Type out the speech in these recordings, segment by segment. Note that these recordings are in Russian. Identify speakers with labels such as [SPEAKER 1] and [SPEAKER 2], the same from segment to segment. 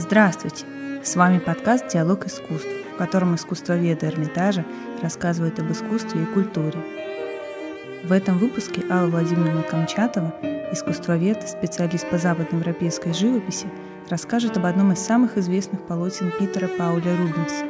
[SPEAKER 1] Здравствуйте! С вами подкаст «Диалог искусств», в котором искусствоведы Эрмитажа рассказывают об искусстве и культуре. В этом выпуске Алла Владимировна Камчатова, искусствовед, специалист по западноевропейской живописи, расскажет об одном из самых известных полотен Питера Пауля Рубенса –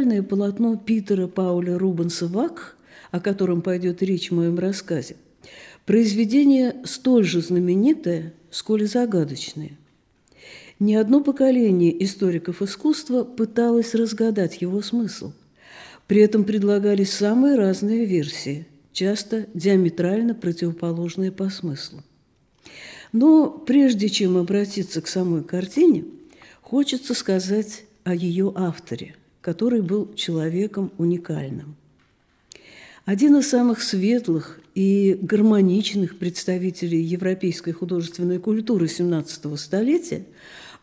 [SPEAKER 2] Монументальное полотно Питера Пауля Рубенса «Вак», о котором пойдет речь в моем рассказе, произведение столь же знаменитое, сколь и загадочное. Ни одно поколение историков искусства пыталось разгадать его смысл. При этом предлагались самые разные версии, часто диаметрально противоположные по смыслу. Но прежде чем обратиться к самой картине, хочется сказать о ее авторе – который был человеком уникальным. Один из самых светлых и гармоничных представителей европейской художественной культуры XVII столетия,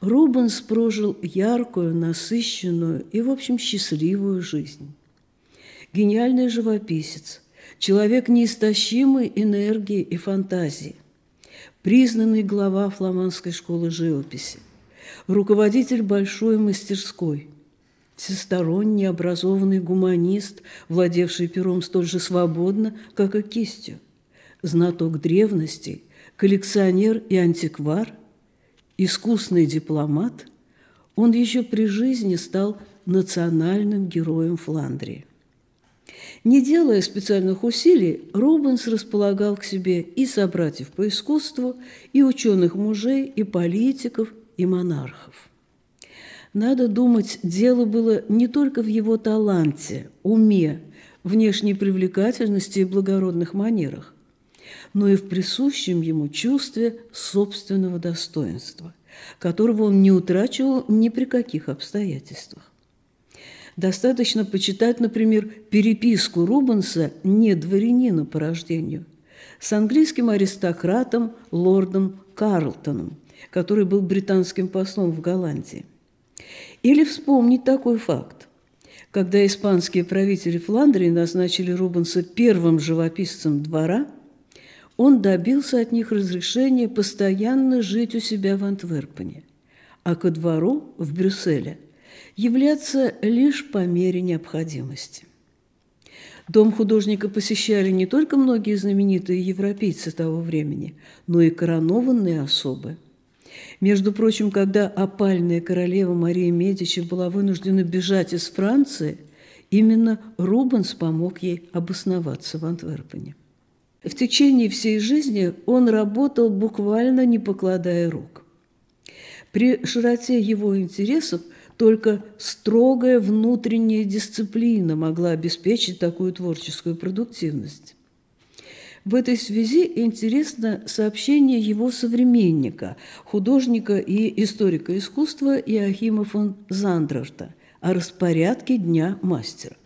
[SPEAKER 2] Рубенс прожил яркую, насыщенную и, в общем, счастливую жизнь. Гениальный живописец, человек неистощимой энергии и фантазии, признанный глава фламандской школы живописи, руководитель большой мастерской – всесторонне образованный гуманист, владевший пером столь же свободно, как и кистью, знаток древностей, коллекционер и антиквар, искусный дипломат, он еще при жизни стал национальным героем Фландрии. Не делая специальных усилий, Рубенс располагал к себе и собратьев по искусству, и ученых мужей, и политиков, и монархов. Надо думать, дело было не только в его таланте, уме, внешней привлекательности и благородных манерах, но и в присущем ему чувстве собственного достоинства, которого он не утрачивал ни при каких обстоятельствах. Достаточно почитать, например, переписку Рубенса не дворянина по рождению с английским аристократом лордом Карлтоном, который был британским послом в Голландии – или вспомнить такой факт. Когда испанские правители Фландрии назначили Рубенса первым живописцем двора, он добился от них разрешения постоянно жить у себя в Антверпене, а ко двору в Брюсселе являться лишь по мере необходимости. Дом художника посещали не только многие знаменитые европейцы того времени, но и коронованные особы – между прочим, когда опальная королева Мария Медичи была вынуждена бежать из Франции, именно Рубенс помог ей обосноваться в Антверпене. В течение всей жизни он работал буквально не покладая рук. При широте его интересов только строгая внутренняя дисциплина могла обеспечить такую творческую продуктивность. В этой связи интересно сообщение его современника, художника и историка искусства Иохима фон Зандрарта о распорядке Дня мастера.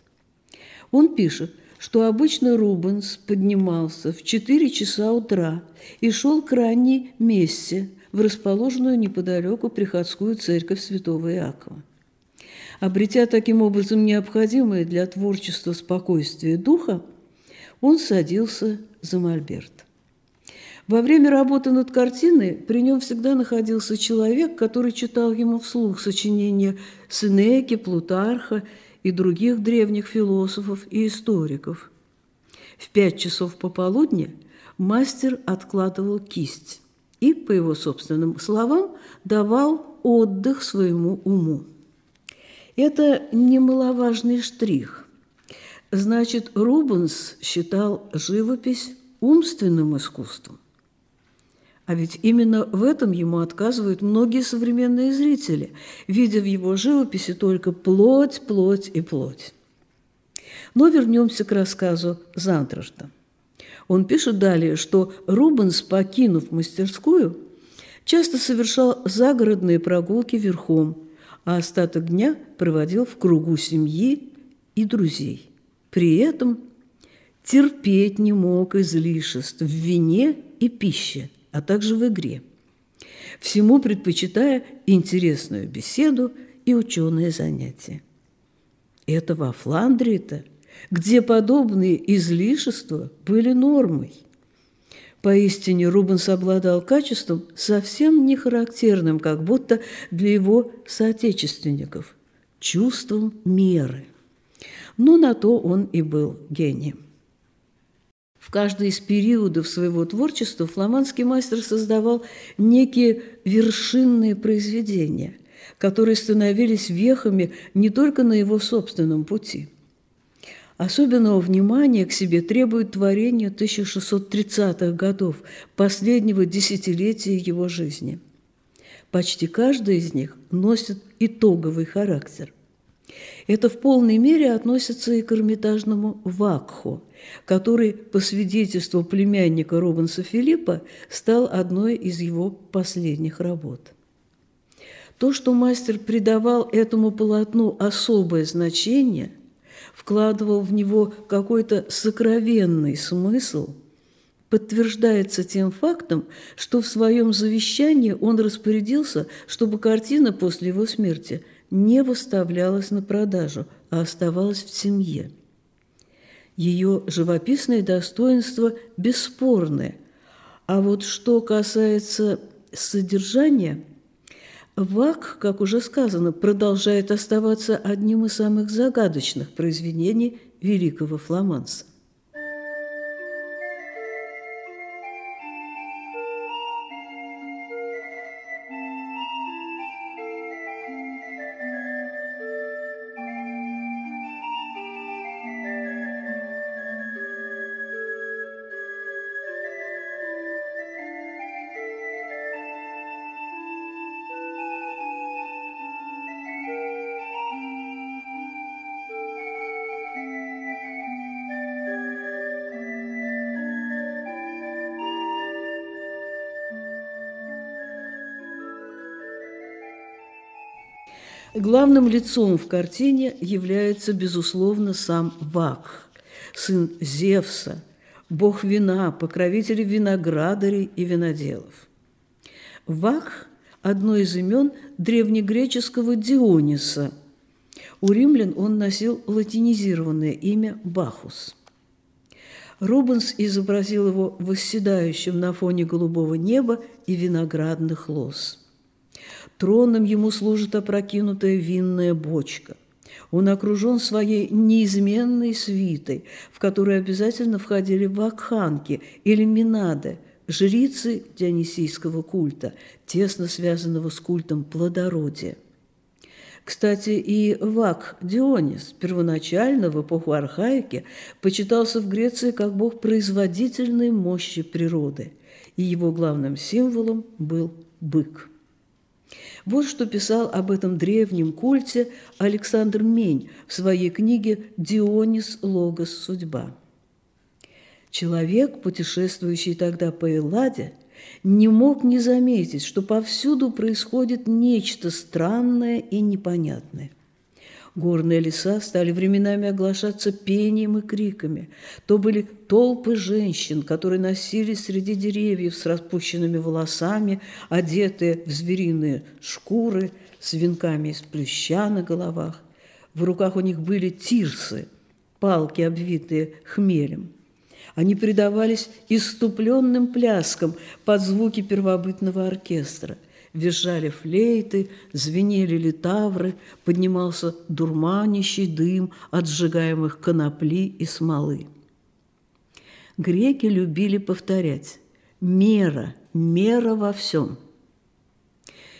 [SPEAKER 2] Он пишет, что обычно Рубенс поднимался в 4 часа утра и шел к ранней мессе в расположенную неподалеку приходскую церковь святого Иакова. Обретя таким образом необходимое для творчества спокойствие духа, он садился за мольберт. Во время работы над картиной при нем всегда находился человек, который читал ему вслух сочинения Сенеки, Плутарха и других древних философов и историков. В пять часов пополудни мастер откладывал кисть и, по его собственным словам, давал отдых своему уму. Это немаловажный штрих. Значит, Рубенс считал живопись умственным искусством. А ведь именно в этом ему отказывают многие современные зрители, видя в его живописи только плоть, плоть и плоть. Но вернемся к рассказу Зандрашта. Он пишет далее, что Рубенс, покинув мастерскую, часто совершал загородные прогулки верхом, а остаток дня проводил в кругу семьи и друзей. При этом терпеть не мог излишеств в вине и пище, а также в игре, всему предпочитая интересную беседу и ученые занятия. Это во Фландрии-то, где подобные излишества были нормой. Поистине Рубенс обладал качеством, совсем не характерным, как будто для его соотечественников – чувством меры. Но на то он и был гением. В каждый из периодов своего творчества фламандский мастер создавал некие вершинные произведения, которые становились вехами не только на его собственном пути. Особенного внимания к себе требует творение 1630-х годов, последнего десятилетия его жизни. Почти каждый из них носит итоговый характер – это в полной мере относится и к Эрмитажному Вакху, который, по свидетельству племянника Робинса Филиппа, стал одной из его последних работ. То, что мастер придавал этому полотну особое значение, вкладывал в него какой-то сокровенный смысл, подтверждается тем фактом, что в своем завещании он распорядился, чтобы картина после его смерти – не выставлялась на продажу, а оставалась в семье. Ее живописные достоинства бесспорны, а вот что касается содержания, Вак, как уже сказано, продолжает оставаться одним из самых загадочных произведений великого фламанца. Главным лицом в картине является, безусловно, сам Вак, сын Зевса, бог вина, покровитель виноградарей и виноделов. Вак – одно из имен древнегреческого Диониса. У римлян он носил латинизированное имя Бахус. Рубенс изобразил его восседающим на фоне голубого неба и виноградных лоз – Троном ему служит опрокинутая винная бочка. Он окружен своей неизменной свитой, в которую обязательно входили вакханки или минады, жрицы дионисийского культа, тесно связанного с культом плодородия. Кстати, и Вак Дионис первоначально в эпоху архаики почитался в Греции как бог производительной мощи природы, и его главным символом был бык. Вот что писал об этом древнем культе Александр Мень в своей книге «Дионис Логос Судьба». Человек, путешествующий тогда по Элладе, не мог не заметить, что повсюду происходит нечто странное и непонятное – Горные леса стали временами оглашаться пением и криками. То были толпы женщин, которые носились среди деревьев с распущенными волосами, одетые в звериные шкуры, с венками из плюща на головах. В руках у них были тирсы, палки, обвитые хмелем. Они предавались иступленным пляскам под звуки первобытного оркестра – визжали флейты, звенели литавры, поднимался дурманящий дым от сжигаемых конопли и смолы. Греки любили повторять «мера, мера во всем».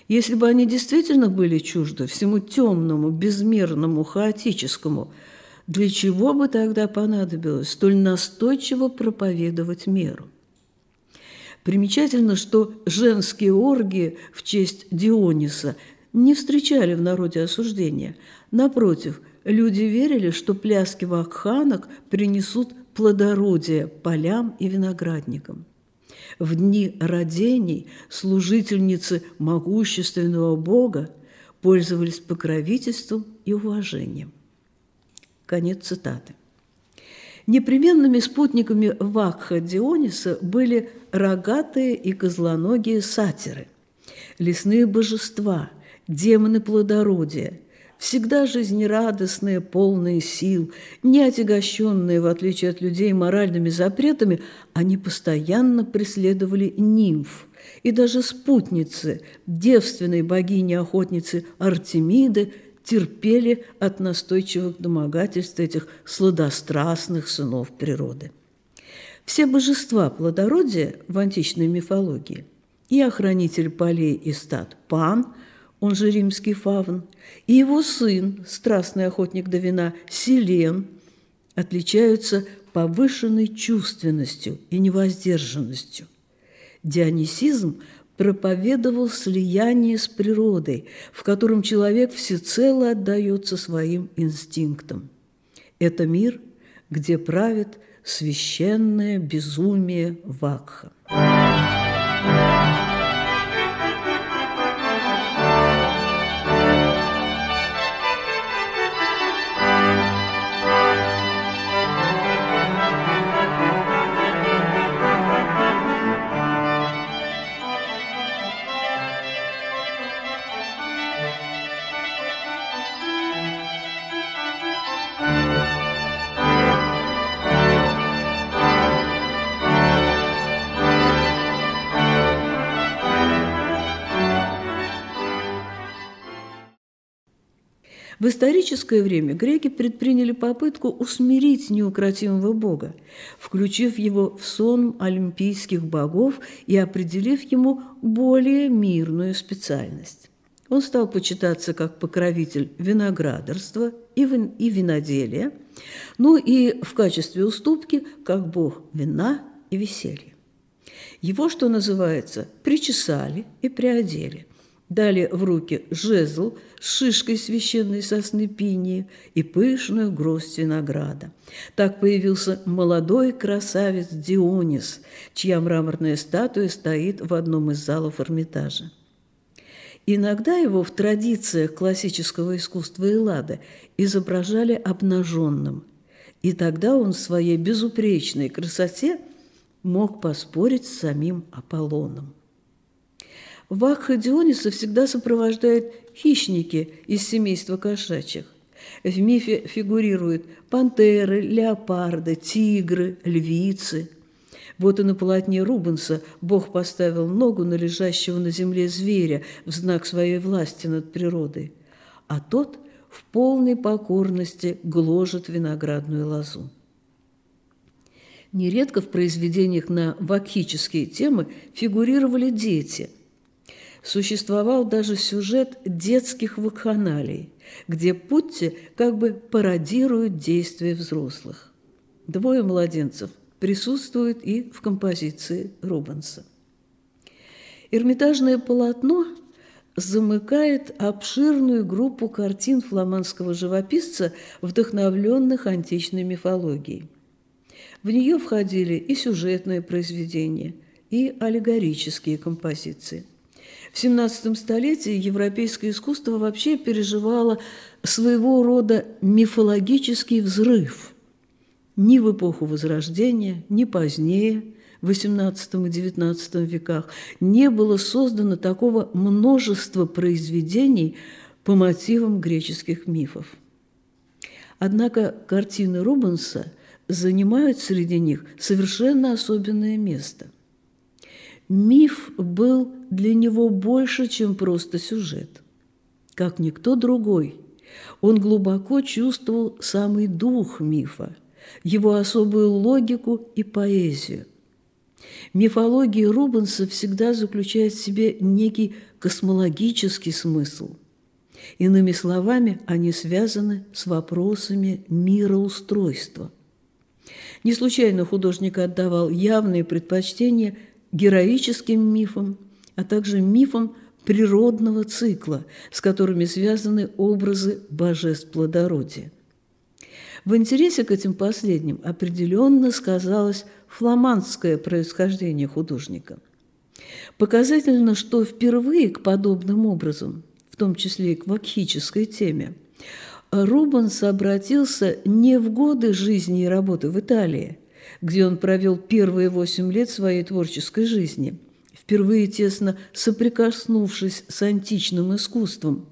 [SPEAKER 2] Если бы они действительно были чужды всему темному, безмерному, хаотическому, для чего бы тогда понадобилось столь настойчиво проповедовать меру? Примечательно, что женские оргии в честь Диониса не встречали в народе осуждения. Напротив, люди верили, что пляски вакханок принесут плодородие полям и виноградникам. В дни родений служительницы могущественного Бога пользовались покровительством и уважением. Конец цитаты. Непременными спутниками Вакха Диониса были рогатые и козлоногие сатиры, лесные божества, демоны плодородия, всегда жизнерадостные, полные сил, не отягощенные, в отличие от людей, моральными запретами, они постоянно преследовали нимф – и даже спутницы девственной богини-охотницы Артемиды терпели от настойчивых домогательств этих сладострастных сынов природы. Все божества плодородия в античной мифологии и охранитель полей и стад Пан, он же римский фавн, и его сын, страстный охотник до вина Селен, отличаются повышенной чувственностью и невоздержанностью. Дионисизм проповедовал слияние с природой, в котором человек всецело отдается своим инстинктам. Это мир, где правит священное безумие Вакха. В историческое время греки предприняли попытку усмирить неукротимого бога, включив его в сон олимпийских богов и определив ему более мирную специальность. Он стал почитаться как покровитель виноградарства и, вин и виноделия, ну и в качестве уступки как бог вина и веселья. Его, что называется, причесали и приодели – дали в руки жезл с шишкой священной сосны пинии и пышную гроздь винограда. Так появился молодой красавец Дионис, чья мраморная статуя стоит в одном из залов Эрмитажа. Иногда его в традициях классического искусства Эллады изображали обнаженным, и тогда он в своей безупречной красоте мог поспорить с самим Аполлоном. Вакха Диониса всегда сопровождают хищники из семейства кошачьих. В мифе фигурируют пантеры, леопарды, тигры, львицы. Вот и на полотне Рубенса Бог поставил ногу на лежащего на земле зверя в знак своей власти над природой, а тот в полной покорности гложет виноградную лозу. Нередко в произведениях на вакхические темы фигурировали дети – Существовал даже сюжет детских вакханалий, где Путти как бы пародируют действия взрослых. Двое младенцев присутствуют и в композиции Рубенса. Эрмитажное полотно замыкает обширную группу картин фламандского живописца, вдохновленных античной мифологией. В нее входили и сюжетные произведения, и аллегорические композиции. В XVII столетии европейское искусство вообще переживало своего рода мифологический взрыв. Ни в эпоху Возрождения, ни позднее, в XVIII и XIX веках, не было создано такого множества произведений по мотивам греческих мифов. Однако картины Рубенса занимают среди них совершенно особенное место – Миф был для него больше, чем просто сюжет. Как никто другой, он глубоко чувствовал самый дух мифа, его особую логику и поэзию. Мифология Рубенса всегда заключает в себе некий космологический смысл. Иными словами, они связаны с вопросами мироустройства. Не случайно художник отдавал явные предпочтения героическим мифам, а также мифам природного цикла, с которыми связаны образы божеств плодородия. В интересе к этим последним определенно сказалось фламандское происхождение художника. Показательно, что впервые к подобным образом, в том числе и к вакхической теме, Рубенс обратился не в годы жизни и работы в Италии, где он провел первые восемь лет своей творческой жизни, впервые тесно соприкоснувшись с античным искусством,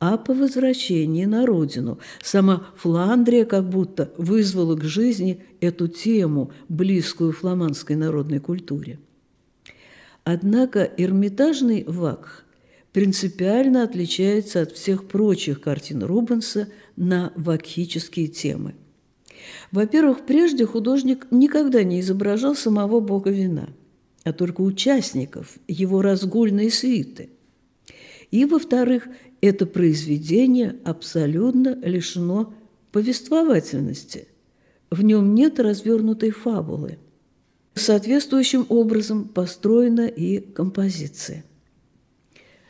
[SPEAKER 2] а по возвращении на родину. Сама Фландрия как будто вызвала к жизни эту тему, близкую фламандской народной культуре. Однако Эрмитажный вакх принципиально отличается от всех прочих картин Рубенса на вакхические темы. Во-первых, прежде художник никогда не изображал самого бога вина, а только участников его разгульной свиты. И, во-вторых, это произведение абсолютно лишено повествовательности. В нем нет развернутой фабулы. Соответствующим образом построена и композиция.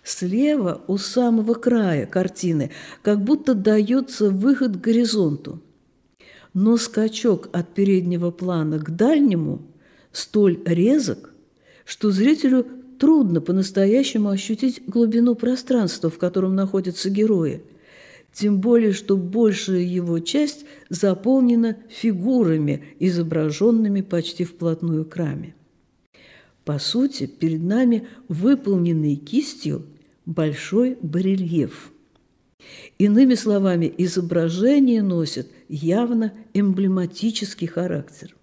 [SPEAKER 2] Слева, у самого края картины, как будто дается выход к горизонту. Но скачок от переднего плана к дальнему столь резок, что зрителю трудно по-настоящему ощутить глубину пространства, в котором находятся герои, тем более, что большая его часть заполнена фигурами, изображенными почти вплотную к раме. По сути, перед нами выполненный кистью большой барельеф. Иными словами, изображение носит явно эмблематический характер.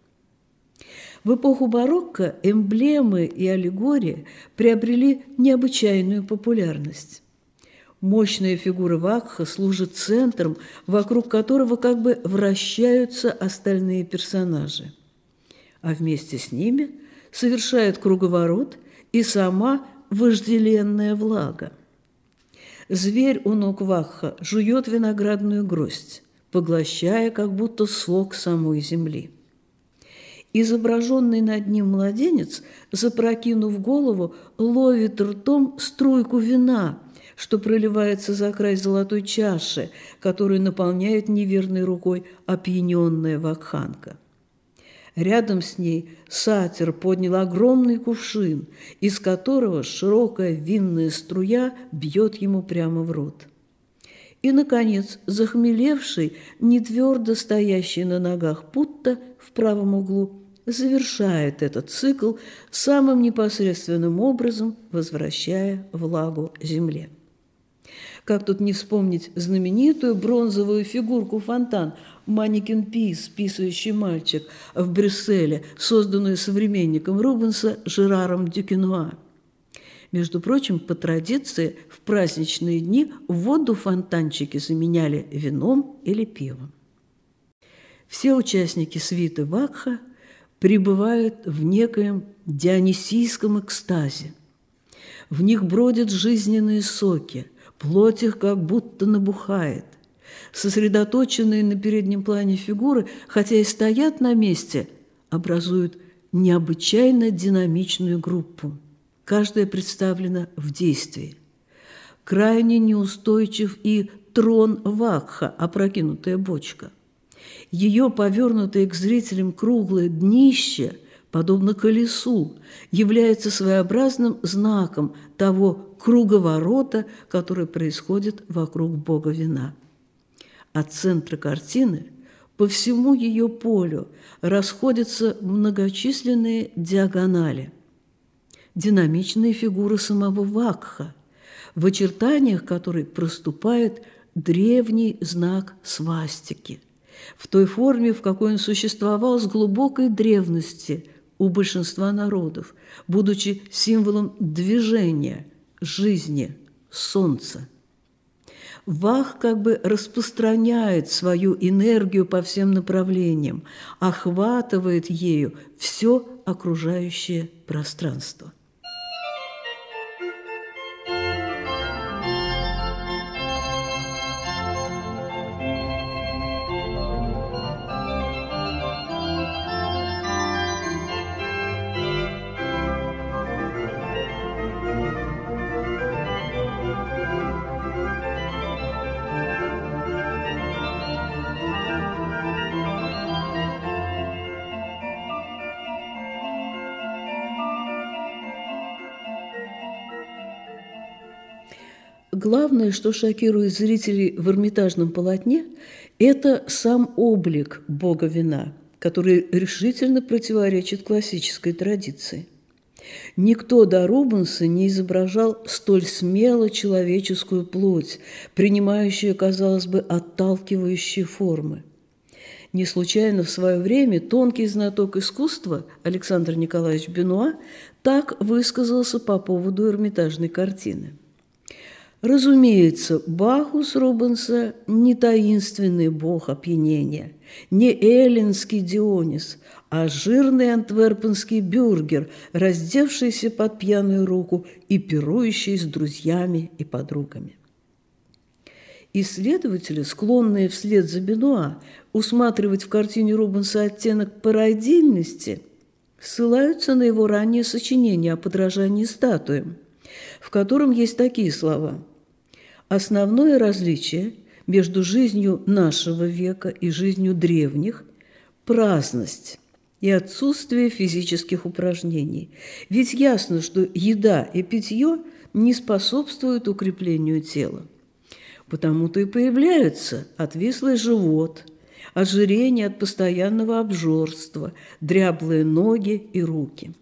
[SPEAKER 2] В эпоху барокко эмблемы и аллегории приобрели необычайную популярность. Мощная фигура Вакха служит центром, вокруг которого как бы вращаются остальные персонажи. А вместе с ними совершает круговорот и сама вожделенная влага. Зверь у ног Вакха жует виноградную гроздь, поглощая как будто сок самой земли. Изображенный над ним младенец, запрокинув голову, ловит ртом струйку вина, что проливается за край золотой чаши, которую наполняет неверной рукой опьяненная вакханка. Рядом с ней сатир поднял огромный кувшин, из которого широкая винная струя бьет ему прямо в рот. И, наконец, захмелевший, не стоящий на ногах Путта в правом углу завершает этот цикл самым непосредственным образом, возвращая влагу земле. Как тут не вспомнить знаменитую бронзовую фигурку фонтан «Манекен Пис», «Писающий мальчик» в Брюсселе, созданную современником Рубенса Жераром Дюкенуа. Между прочим, по традиции, в праздничные дни воду фонтанчики заменяли вином или пивом. Все участники свиты Вакха – пребывают в некоем дионисийском экстазе. В них бродят жизненные соки, плоть их как будто набухает. Сосредоточенные на переднем плане фигуры, хотя и стоят на месте, образуют необычайно динамичную группу. Каждая представлена в действии. Крайне неустойчив и трон Вакха, опрокинутая бочка – ее повернутое к зрителям круглое днище, подобно колесу, является своеобразным знаком того круговорота, который происходит вокруг бога вина. От центра картины по всему ее полю расходятся многочисленные диагонали. Динамичные фигуры самого Вакха, в очертаниях которой проступает древний знак свастики в той форме, в какой он существовал с глубокой древности у большинства народов, будучи символом движения, жизни, солнца. Вах как бы распространяет свою энергию по всем направлениям, охватывает ею все окружающее пространство. Главное, что шокирует зрителей в Эрмитажном полотне, это сам облик бога вина, который решительно противоречит классической традиции. Никто до Рубенса не изображал столь смело человеческую плоть, принимающую, казалось бы, отталкивающие формы. Не случайно в свое время тонкий знаток искусства Александр Николаевич Бенуа так высказался по поводу Эрмитажной картины. Разумеется, Бахус Рубенса не таинственный бог опьянения, не эллинский Дионис, а жирный антверпенский бюргер, раздевшийся под пьяную руку и пирующий с друзьями и подругами. Исследователи, склонные вслед за Бенуа усматривать в картине Рубенса оттенок пародийности, ссылаются на его раннее сочинение о подражании статуям, в котором есть такие слова «Основное различие между жизнью нашего века и жизнью древних – праздность» и отсутствие физических упражнений. Ведь ясно, что еда и питье не способствуют укреплению тела. Потому-то и появляются отвислый живот, ожирение от постоянного обжорства, дряблые ноги и руки.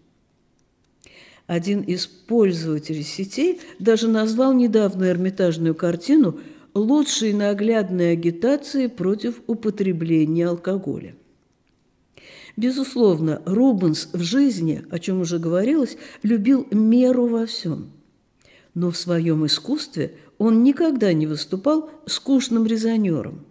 [SPEAKER 2] Один из пользователей сетей даже назвал недавно эрмитажную картину лучшей наглядной агитацией против употребления алкоголя. Безусловно, Рубенс в жизни, о чем уже говорилось, любил меру во всем. Но в своем искусстве он никогда не выступал скучным резонером.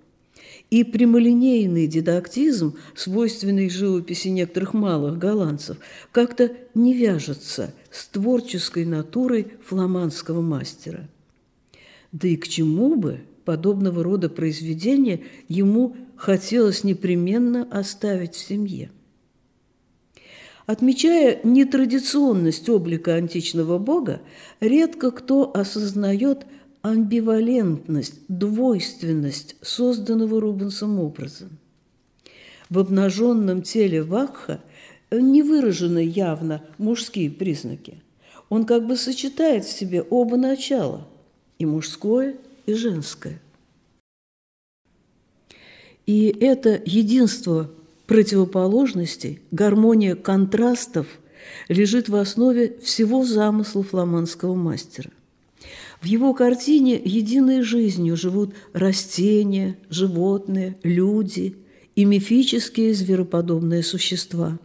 [SPEAKER 2] И прямолинейный дидактизм, свойственный живописи некоторых малых голландцев, как-то не вяжется с творческой натурой фламандского мастера. Да и к чему бы подобного рода произведения ему хотелось непременно оставить в семье. Отмечая нетрадиционность облика античного бога, редко кто осознает амбивалентность, двойственность созданного Рубенсом образа. В обнаженном теле Вакха не выражены явно мужские признаки. Он как бы сочетает в себе оба начала – и мужское, и женское. И это единство противоположностей, гармония контрастов лежит в основе всего замысла фламандского мастера. В его картине единой жизнью живут растения, животные, люди и мифические звероподобные существа.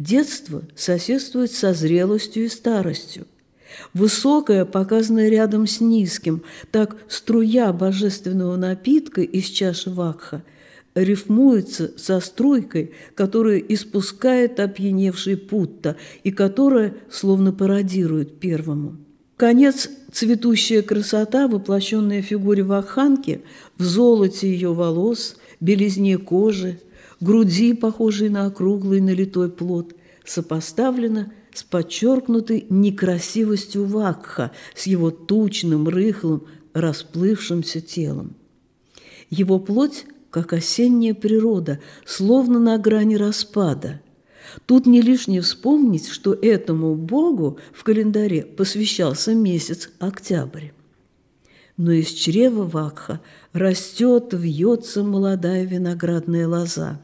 [SPEAKER 2] Детство соседствует со зрелостью и старостью – Высокое, показанное рядом с низким, так струя божественного напитка из чаши вакха рифмуется со струйкой, которую испускает опьяневший Путта и которая словно пародирует первому. Конец – цветущая красота, воплощенная в фигуре вакханки, в золоте ее волос, белизне кожи, груди, похожей на округлый налитой плод, сопоставлена с подчеркнутой некрасивостью Вакха, с его тучным, рыхлым, расплывшимся телом. Его плоть, как осенняя природа, словно на грани распада. Тут не лишне вспомнить, что этому богу в календаре посвящался месяц октябрь. Но из чрева Вакха растет, вьется молодая виноградная лоза,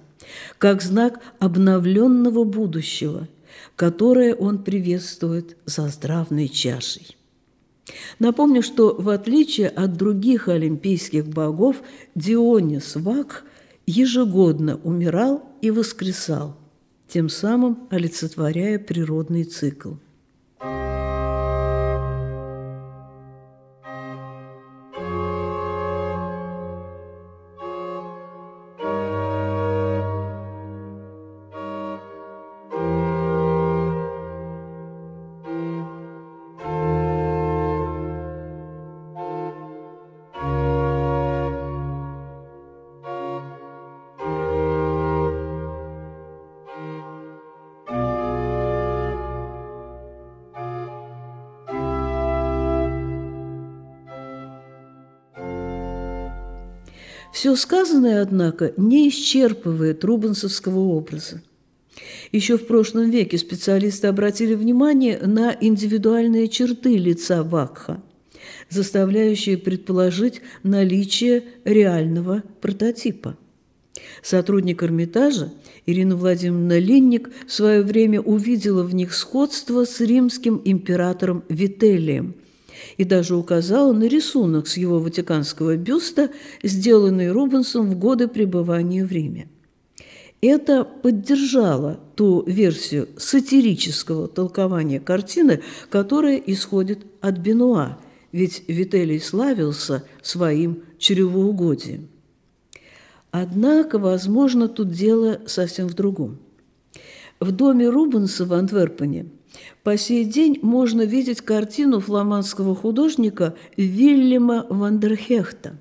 [SPEAKER 2] как знак обновленного будущего – которое он приветствует за здравной чашей. Напомню, что в отличие от других олимпийских богов, Дионис Вак ежегодно умирал и воскресал, тем самым олицетворяя природный цикл. Все сказанное, однако, не исчерпывает рубенсовского образа. Еще в прошлом веке специалисты обратили внимание на индивидуальные черты лица Вакха. заставляющее предположить наличие реального прототипа. Сотрудник Эрмитажа Ирина Владимировна Линник в свое время увидела в них сходство с римским императором Вителием и даже указала на рисунок с его ватиканского бюста, сделанный Рубенсом в годы пребывания в Риме. Это поддержало ту версию сатирического толкования картины, которая исходит от Бенуа, ведь Вителий славился своим чревоугодием. Однако, возможно, тут дело совсем в другом. В доме Рубенса в Антверпене по сей день можно видеть картину фламандского художника Вильяма Вандерхехта,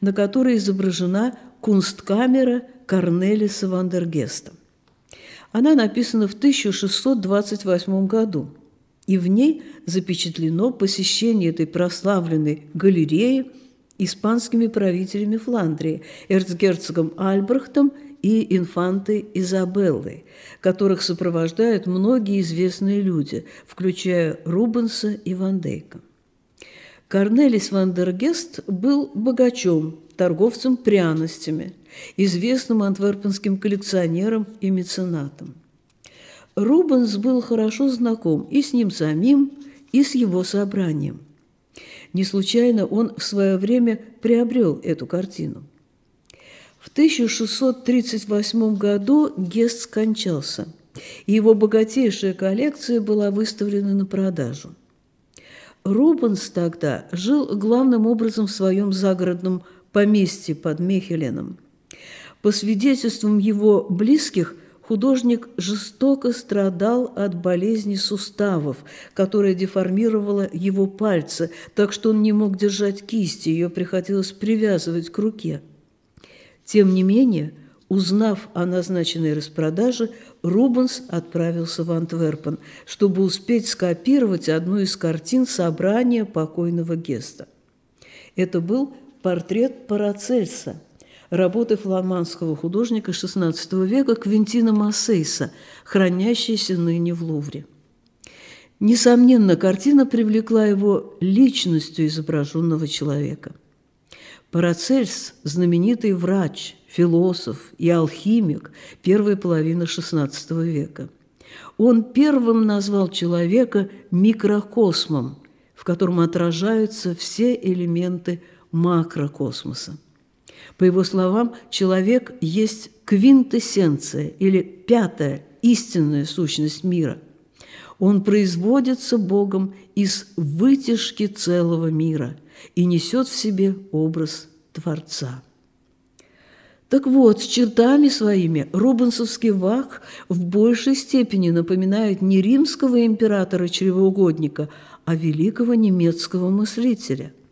[SPEAKER 2] на которой изображена кунсткамера Корнелиса Вандергеста. Она написана в 1628 году, и в ней запечатлено посещение этой прославленной галереи – испанскими правителями Фландрии, эрцгерцогом Альбрехтом и инфантой Изабеллой, которых сопровождают многие известные люди, включая Рубенса и Ван Дейка. Корнелис Вандергест был богачом, торговцем пряностями, известным антверпенским коллекционером и меценатом. Рубенс был хорошо знаком и с ним самим, и с его собранием – не случайно он в свое время приобрел эту картину. В 1638 году Гест скончался, и его богатейшая коллекция была выставлена на продажу. Рубенс тогда жил главным образом в своем загородном поместье под Мехеленом. По свидетельствам его близких, художник жестоко страдал от болезни суставов, которая деформировала его пальцы, так что он не мог держать кисти, ее приходилось привязывать к руке. Тем не менее, узнав о назначенной распродаже, Рубенс отправился в Антверпен, чтобы успеть скопировать одну из картин собрания покойного Геста. Это был портрет Парацельса – работы фламандского художника XVI века Квинтина Массейса, хранящейся ныне в Лувре. Несомненно, картина привлекла его личностью изображенного человека. Парацельс – знаменитый врач, философ и алхимик первой половины XVI века. Он первым назвал человека микрокосмом, в котором отражаются все элементы макрокосмоса. По его словам, человек есть квинтэссенция или пятая истинная сущность мира. Он производится Богом из вытяжки целого мира и несет в себе образ Творца. Так вот, с чертами своими Рубенсовский Вах в большей степени напоминает не римского императора-чревоугодника, а великого немецкого мыслителя –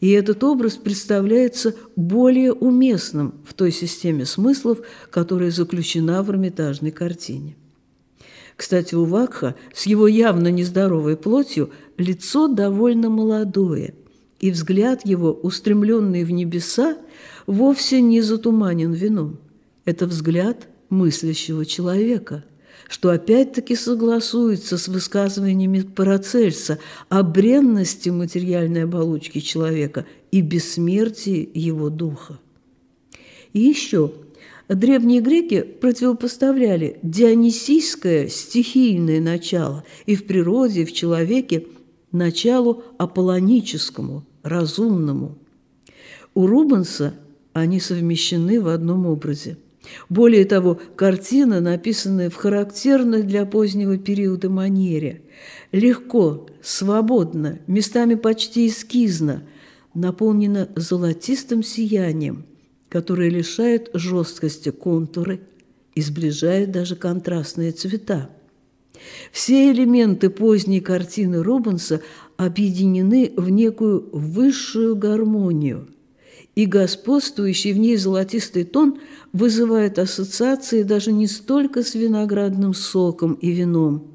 [SPEAKER 2] и этот образ представляется более уместным в той системе смыслов, которая заключена в Эрмитажной картине. Кстати, у Вакха с его явно нездоровой плотью лицо довольно молодое, и взгляд его, устремленный в небеса, вовсе не затуманен вином. Это взгляд мыслящего человека – что опять-таки согласуется с высказываниями Парацельса о бренности материальной оболочки человека и бессмертии его духа. И еще древние греки противопоставляли дионисийское стихийное начало и в природе, и в человеке началу аполлоническому, разумному. У Рубенса они совмещены в одном образе – более того, картина, написанная в характерной для позднего периода манере, легко, свободно, местами почти эскизно, наполнена золотистым сиянием, которое лишает жесткости контуры и сближает даже контрастные цвета. Все элементы поздней картины Рубенса объединены в некую высшую гармонию – и господствующий в ней золотистый тон вызывает ассоциации даже не столько с виноградным соком и вином,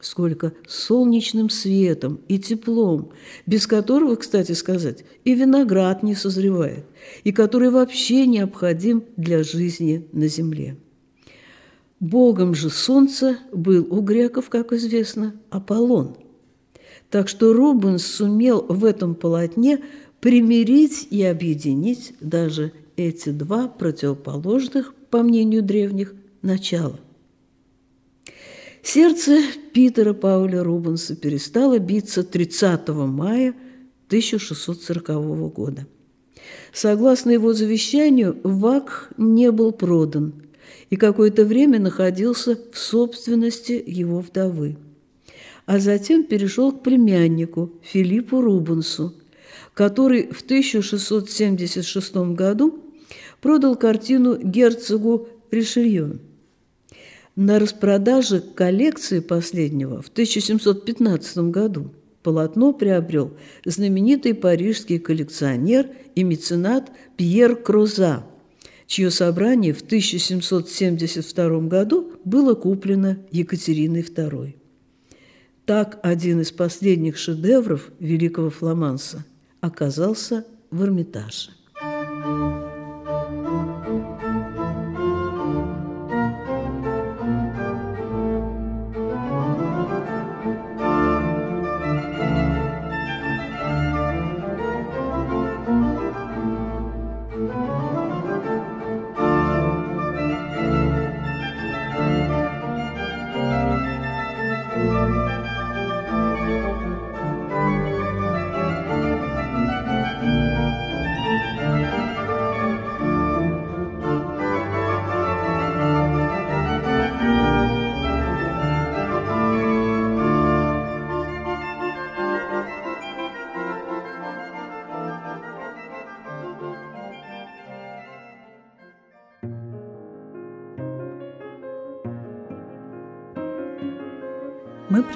[SPEAKER 2] сколько солнечным светом и теплом, без которого, кстати сказать, и виноград не созревает, и который вообще необходим для жизни на земле. Богом же солнца был у греков, как известно, Аполлон. Так что Рубенс сумел в этом полотне примирить и объединить даже эти два противоположных, по мнению древних, начала. Сердце Питера Пауля Рубенса перестало биться 30 мая 1640 года. Согласно его завещанию, ВАК не был продан и какое-то время находился в собственности его вдовы. А затем перешел к племяннику Филиппу Рубенсу, который в 1676 году продал картину герцогу Ришелье. На распродаже коллекции последнего в 1715 году полотно приобрел знаменитый парижский коллекционер и меценат Пьер Кроза, чье собрание в 1772 году было куплено Екатериной II. Так один из последних шедевров великого фламанса оказался в Эрмитаже.
[SPEAKER 1] Мы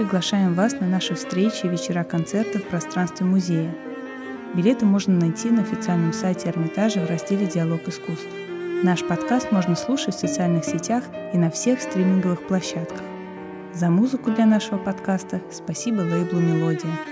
[SPEAKER 1] приглашаем вас на наши встречи и вечера концерта в пространстве музея. Билеты можно найти на официальном сайте Эрмитажа в разделе «Диалог искусств». Наш подкаст можно слушать в социальных сетях и на всех стриминговых площадках. За музыку для нашего подкаста спасибо лейблу «Мелодия».